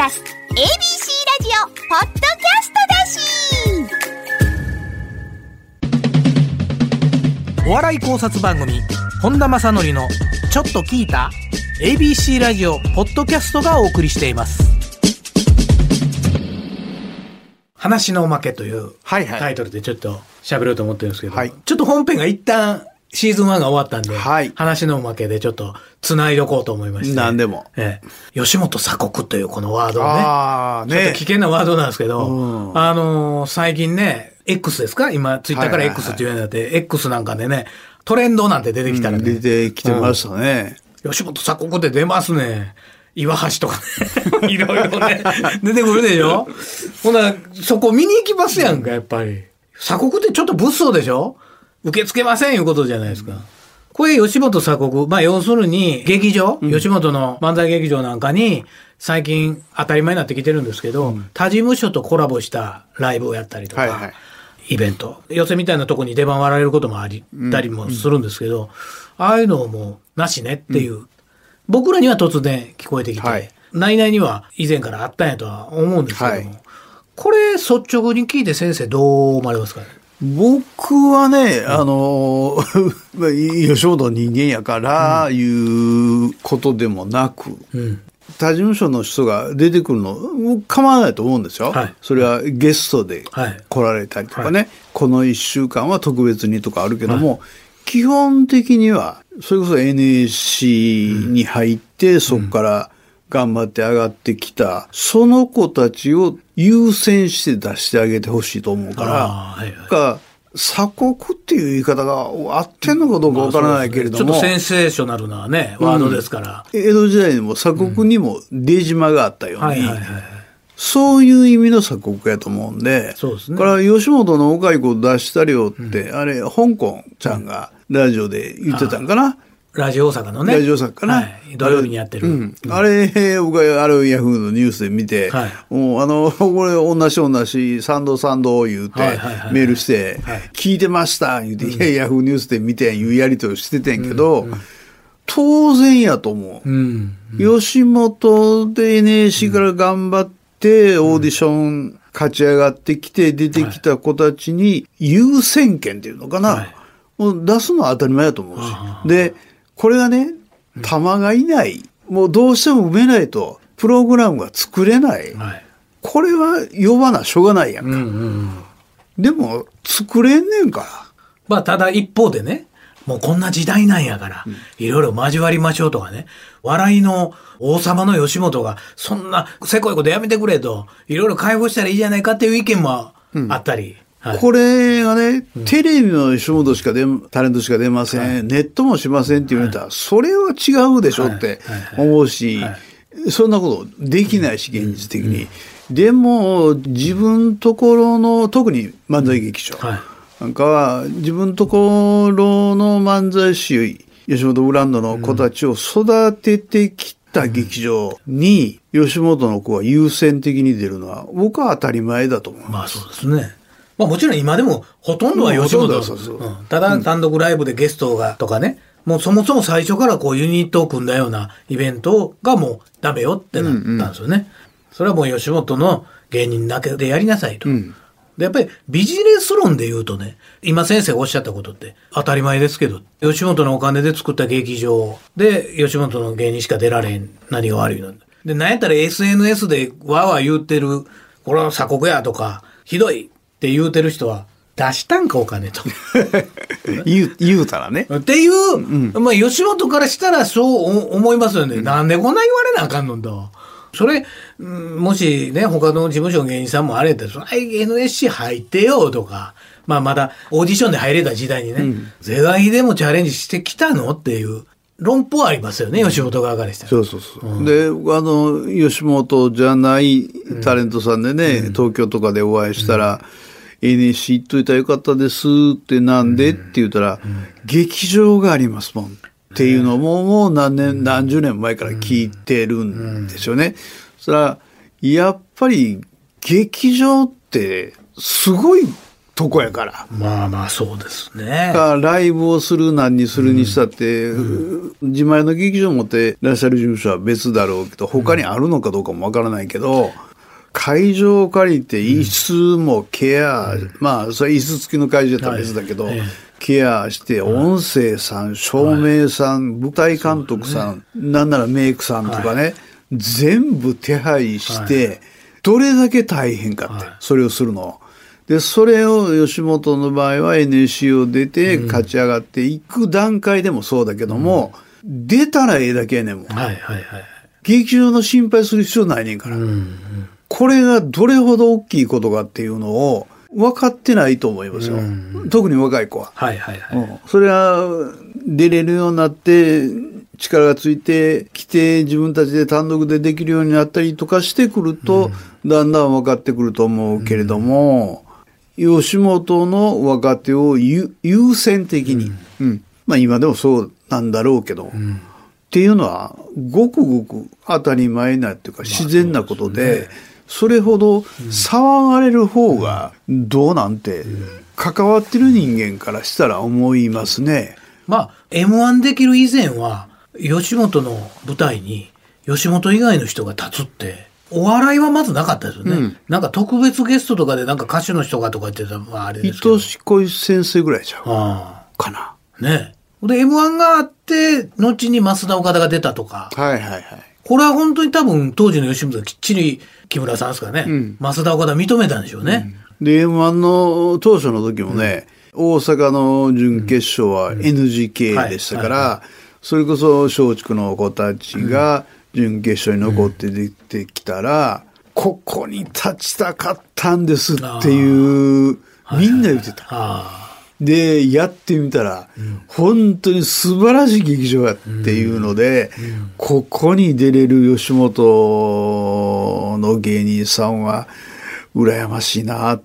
ラス ABC ラジオポッドキャストだし。お笑い考察番組本田正則のちょっと聞いた ABC ラジオポッドキャストがお送りしています。話のおまけというはいはい。タイトルでちょっと喋ろうと思ってるんですけど、はい。ちょっと本編が一旦シーズン1が終わったんで、はい話のおまけでちょっと繋いどこうと思いまして。何でもええ、吉本鎖国というこのワードをね。ああ、ねちょっと危。険なワードなんですけど、うんあのー最近ね、X ですか？今、ツイッターからはいはいはい X っていうようになって、X なんかでね、トレンドなんて出てきたらね、出てきてましたね。吉本鎖国って出ますね。岩橋とかね。いろいろね。出てくるでしょ？ほな、そこ見に行きますやんか、やっぱり。鎖国ってちょっと物騒でしょ？受け付けませんいうことじゃないですか。これ吉本鎖国。まあ要するに劇場、吉本の漫才劇場なんかに最近当たり前になってきてるんですけど、他事務所とコラボしたライブをやったりとか、はいはいイベント。寄せみたいなとこに出番割られることもありたりもするんですけど、ああいうのもなしねっていう。僕らには突然聞こえてきて、はい内々には以前からあったんやとは思うんですけども、はいこれ率直に聞いて先生どう思われますかね？僕はね、あの、まあ吉本の人間やから、いうことでもなく、うん。他事務所の人が出てくるの、僕構わないと思うんですよ。はい。それはゲストではい。来られたりとかね、この一週間は特別にとかあるけども、基本的には、それこそ NSC に入って、そこから頑張って上がってきた、その子たちを優先して出してあげてほしいと思うから、はいはい。鎖国っていう言い方が合ってんのかどうかわからないけれども、ちょっとセンセーショナルなね、ワードですから。江戸時代にも鎖国にも出島があったように。そういう意味の鎖国やと思うんで、そうですね。これは吉本の若い子出したりよって、あれ、香港ちゃんがラジオで言ってたんかな。ラジオ大阪のね。ラジオ作家かな、はい。土曜日にやってる。うん、あれ、僕はあれをヤフーのニュースで見て、はい。もうあの、これ同じ同じ、賛同賛同言うてメールして、はい。聞いてました言うて、いやヤフーニュースで見て、いうやりとりをしててんけど、当然やと思う。うん。吉本で NSC から頑張って、オーディション勝ち上がってきて、出てきた子たちに優先権っていうのかな、はい。もう出すのは当たり前だと思うし。あ。で、これがね、玉がいない、もうどうしても埋めないと、プログラムが作れない。はい。これは呼ばなしょうがないやんか。うんうんうん。でも、作れんねんから。まあ、ただ一方でね、もうこんな時代なんやから、いろいろ交わりましょうとかね、笑いの王様の吉本が、そんなせこいことやめてくれと、いろいろ解放したらいいじゃないかっていう意見もあったり。はい。これがね、テレビの吉本しか出、タレントしか出ません、ネットもしませんって言われたら、それは違うでしょって思うし、そんなことできないし、現実的に。でも、自分ところの、特に漫才劇場。はい。なんかは、自分ところの漫才師、吉本ブランドの子たちを育ててきた劇場に、吉本の子が優先的に出るのは、僕は当たり前だと思う。まあそうですね。まあもちろん今でもほとんどは吉本うん。ただ単独ライブでゲストがとかね、もうそもそも最初からこうユニットを組んだようなイベントがもうダメよってなったんですよね。それはもう吉本の芸人だけでやりなさいと。ん。で、やっぱりビジネス論で言うとね、今先生がおっしゃったことって当たり前ですけど、吉本のお金で作った劇場で吉本の芸人しか出られん何が悪いの。で、なんやったら SNS でわーわー言うてる、これは鎖国やとか、ひどいって言うてる人は出したんかお金と。言う、言うたらね。っていう、まあ吉本からしたらそう思いますよね。なんでこんな言われなあかんのと。それ、うんもしね、他の事務所の芸人さんもあれやったら、それ NSC 入ってよとか、まあまだオーディションで入れた時代にね、是が非でもチャレンジしてきたのっていう論法はありますよね、吉本側からしたら。そうそうそう。で、あの、吉本じゃないタレントさんでね、東京とかでお会いしたら、NSC 行っといたらよかったですってなんで？って言ったら、劇場がありますもん。っていうのも、もう何年、何十年前から聞いてるんですよね。そしたら、やっぱり劇場ってすごいとこやから。まあまあそうですね。がライブをする何にするにしたって、自前の劇場持っていらっしゃる事務所は別だろうけど、他にあるのかどうかもわからないけど、会場を借りて椅子もケア、まあそれ椅子付きの会場やったら別だけど、はいええケアして、音声さん、照明さん、舞台監督さん、なんならメイクさんとかね、全部手配して、どれだけ大変かって、はい。それをするの。で、それを吉本の場合は NSC を出て勝ち上がっていく段階でもそうだけども、出たらええだけやねんもん。はいはいはい。劇場の心配する必要ないねんから。これがどれほど大きいことかっていうのを分かってないと思いますよ。特に若い子は。はいはいはい。うん。それは出れるようになって力がついてきて自分たちで単独でできるようになったりとかしてくると、だんだん分かってくると思うけれども、吉本の若手を優優先的に、うん。まあ今でもそうなんだろうけど、っていうのはごくごく当たり前なっていうか自然なことで、それほど騒がれる方がどうなんて関わってる人間からしたら思いますね。まあ、M1 できる以前は、吉本の舞台に、吉本以外の人が立つって、お笑いはまずなかったですよね。なんか特別ゲストとかでなんか歌手の人がとか言ってたら、まああれですけど。愛し恋先生ぐらいちゃうあかな。あ。ねで、M1 があって、後に増田岡田が出たとか。はいはいはい。これは本当に多分当時の吉本がきっちり木村さんですかね。増田岡田認めたんでしょうね。で、M1 の当初の時もね、大阪の準決勝は NGK でしたから、それこそ松竹の子たちが準決勝に残って出てきたら、ここに立ちたかったんですっていう、みんな言ってた。あで、やってみたら、本当に素晴らしい劇場やっていうので、ここに出れる吉本の芸人さんは、羨ましいなっ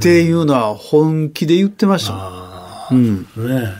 ていうのは本気で言ってました。うん。ね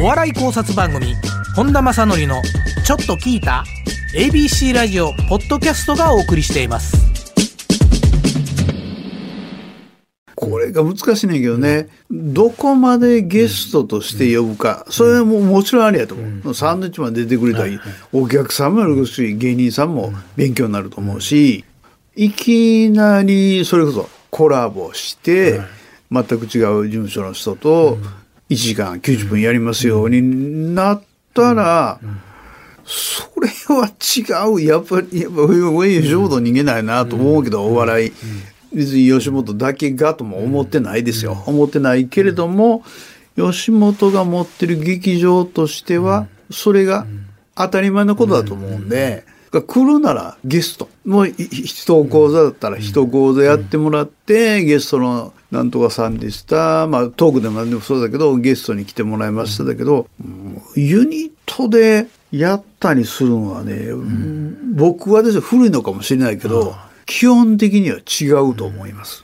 お笑い考察番組本田正則の「ちょっと聞いた?」ABC ラジオポッドキャストがお送りしていますこれが難しいねんけどね、どこまでゲストとして呼ぶか、それはもうもちろんありやと思う。サンドイッチマン出てくれたり、お客さんもやるし、芸人さんも勉強になると思うし、いきなりそれこそコラボして、全く違う事務所の人と1時間90分やりますようになったら、それは違う。やっぱり、やっぱ、俺、吉本逃げないなと思うけど、お笑い。別に吉本だけがとも思ってないですよ。思ってないけれども、吉本が持ってる劇場としては、それが当たり前のことだと思うんで、来るならゲスト。もうい人講座だったら人講座やってもらって、ゲストのなんとかさんでした。まあトークでも何でもそうだけど、ゲストに来てもらいましただけど、ユニットでやったりするのはね、僕はですね、古いのかもしれないけど、基本的には違うと思います。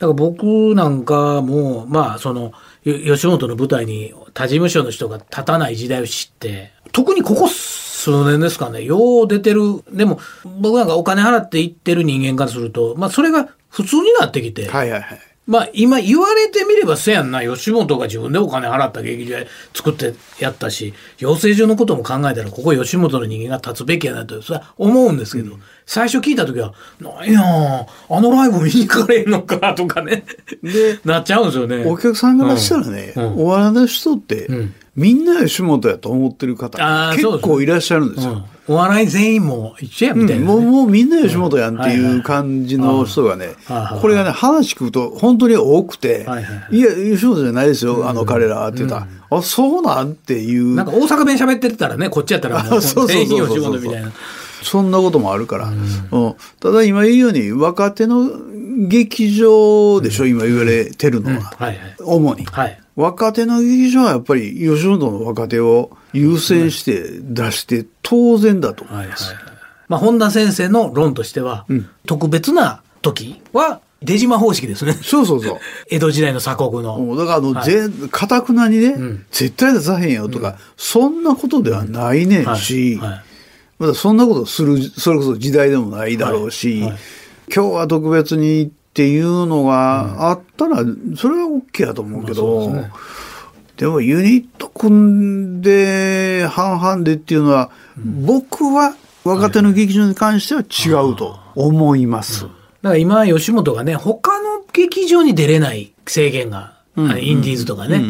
だから僕なんかもまあそのよ吉本の舞台に他事務所の人が立たない時代を知って特にここ数年ですかねよう出てるでも僕なんかお金払って行ってる人間からするとまあそれが普通になってきて、はいはいはい。まあ今言われてみればせやんな吉本が自分でお金払った劇場作ってやったし養成所のことも考えたらここ吉本の人間が立つべきやなとそれは思うんですけど、最初聞いた時は「なんやあのライブ見に行かれんのか」とかねでなっちゃうんですよね。お客さんからしたらね、うん。お笑いの人って、んみんな吉本やと思ってる方結構いらっしゃるんですよ。うん。お笑い全員も一緒やみたいな、ねもうもうみんな吉本やんってはいう感じの人がねこれがね、話聞くと本当に多くてはいはいは、い。いや、吉本じゃないですよ、あの彼らはって言ったら、あ、そうなんっていう。なんか大阪弁喋ってたらねこっちやったらもう全員吉本みたいな。そんなこともあるから。うん。ただ今言うように、若手の劇場でしょ、今言われてるのは。はいはい。主に。はい。若手の劇場はやっぱり吉本の若手を優先して出して当然だと思はいいはい。ます。まあ、本田先生の論としては、特別な時は出島方式ですね。そうそうそう。江戸時代の鎖国の。もうだからあの、はい。ぜ、かたくなにね、ん。絶対出さへんよとか、そんなことではないねんし、はい。はい。まだそんなことする、それこそ時代でもないだろうし、はい。はい今日は特別に行っっていうのがあったら、それは OK やと思うけど、でもユニット組んで半々でっていうのは、僕は若手の劇場に関しては違うと思います。だから今、吉本がね、他の劇場に出れない制限が、インディーズとかね、う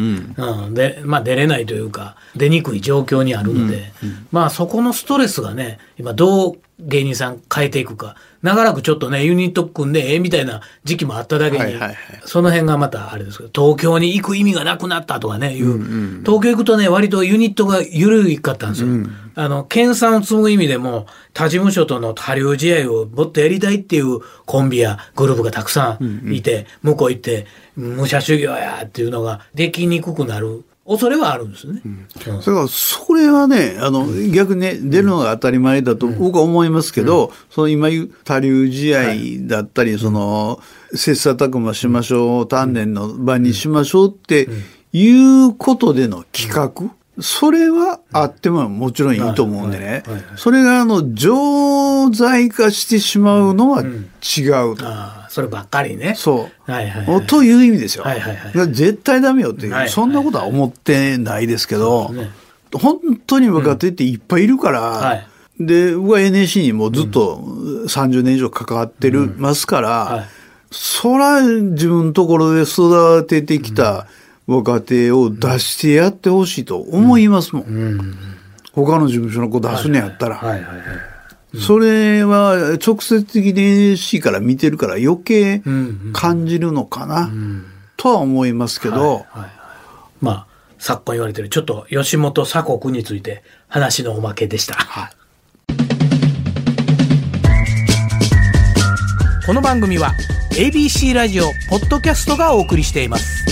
んで、まあ出れないというか、出にくい状況にあるので、まあそこのストレスがね、今どう芸人さん変えていくか、長らくちょっとね、ユニット組んでええみたいな時期もあっただけに、はいはいはい。その辺がまたあれですけど、東京に行く意味がなくなったとかね、いう、東京行くとね、割とユニットが緩いかったんですよ。あの、研鑽を積む意味でも、他事務所との多流試合をもっとやりたいっていうコンビやグループがたくさんいて、向こう行って、武者修行やっていうのができにくくなる恐れはあるんですね。うん。それから、それはね、あの、逆にね、出るのが当たり前だと僕は思いますけど、その今言う多流試合だったり、その、切磋琢磨しましょう、鍛錬の場にしましょうっていうことでの企画、それはあってももちろんいいと思うんでね。はい。はい。はい、それがあの、常在化してしまうのは違うと。そればっかりね。そう。はいはいはい。という意味ですよ。はいはいはい絶対ダメよっていう、はいそんなことは思ってないですけど、そうですね本当に若手っていっぱいいるから、はいで、僕は NSC にもうずっと30年以上関わってる、ますから、はいそら自分のところで育ててきた若手を出してやってほしいと思いますもん。他の事務所の子出すんやったら。はいはいはい。それは直接的に NSC から見てるから余計ん感じるのかな、とは思いますけど、まあ、昨今言われてる、ちょっと吉本鎖国について話のおまけでした。はい。この番組は ABC ラジオポッドキャストがお送りしています。